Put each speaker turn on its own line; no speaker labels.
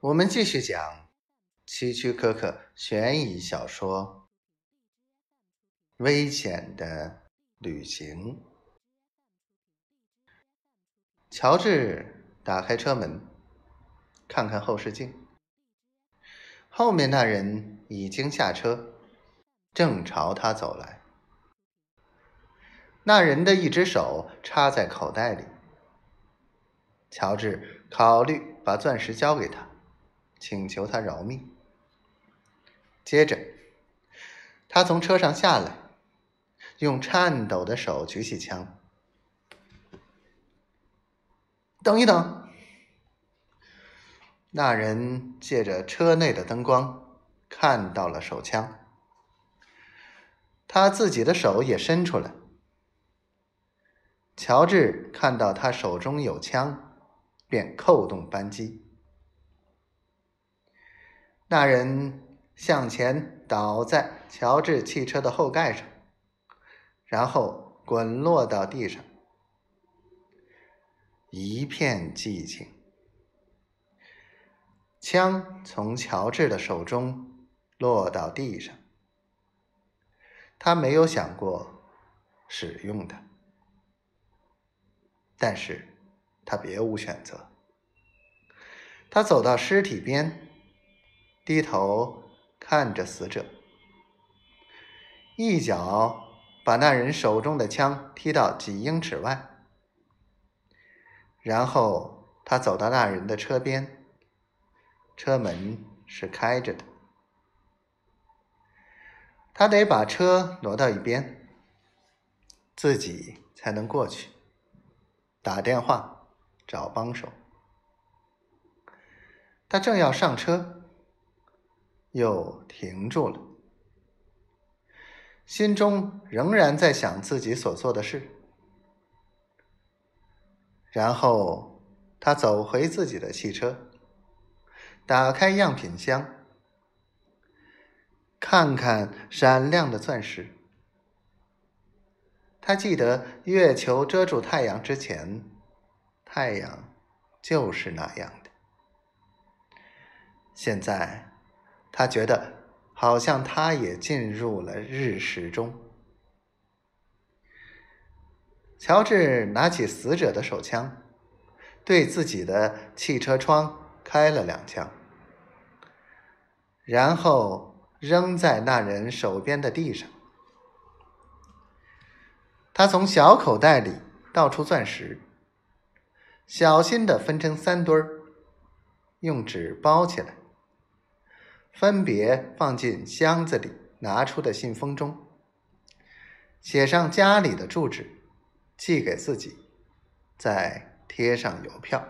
我们继续讲希区柯克悬疑小说《危险的旅行》。乔治打开车门，看看后视镜，后面那人已经下车，正朝他走来。那人的一只手插在口袋里。乔治考虑把钻石交给他。请求他饶命。接着，他从车上下来，用颤抖的手举起枪。等一等！那人借着车内的灯光看到了手枪，他自己的手也伸出来。乔治看到他手中有枪，便扣动扳机。那人向前倒在乔治汽车的后盖上，然后滚落到地上。一片寂静。枪从乔治的手中落到地上，他没有想过使用它，但是他别无选择。他走到尸体边。低头看着死者，一脚把那人手中的枪踢到几英尺外，然后他走到那人的车边，车门是开着的，他得把车挪到一边，自己才能过去打电话找帮手。他正要上车。又停住了，心中仍然在想自己所做的事。然后他走回自己的汽车，打开样品箱，看看闪亮的钻石。他记得月球遮住太阳之前，太阳就是那样的。现在。他觉得好像他也进入了日食中。乔治拿起死者的手枪，对自己的汽车窗开了两枪，然后扔在那人手边的地上。他从小口袋里倒出钻石，小心的分成三堆儿，用纸包起来。分别放进箱子里拿出的信封中，写上家里的住址，寄给自己，再贴上邮票。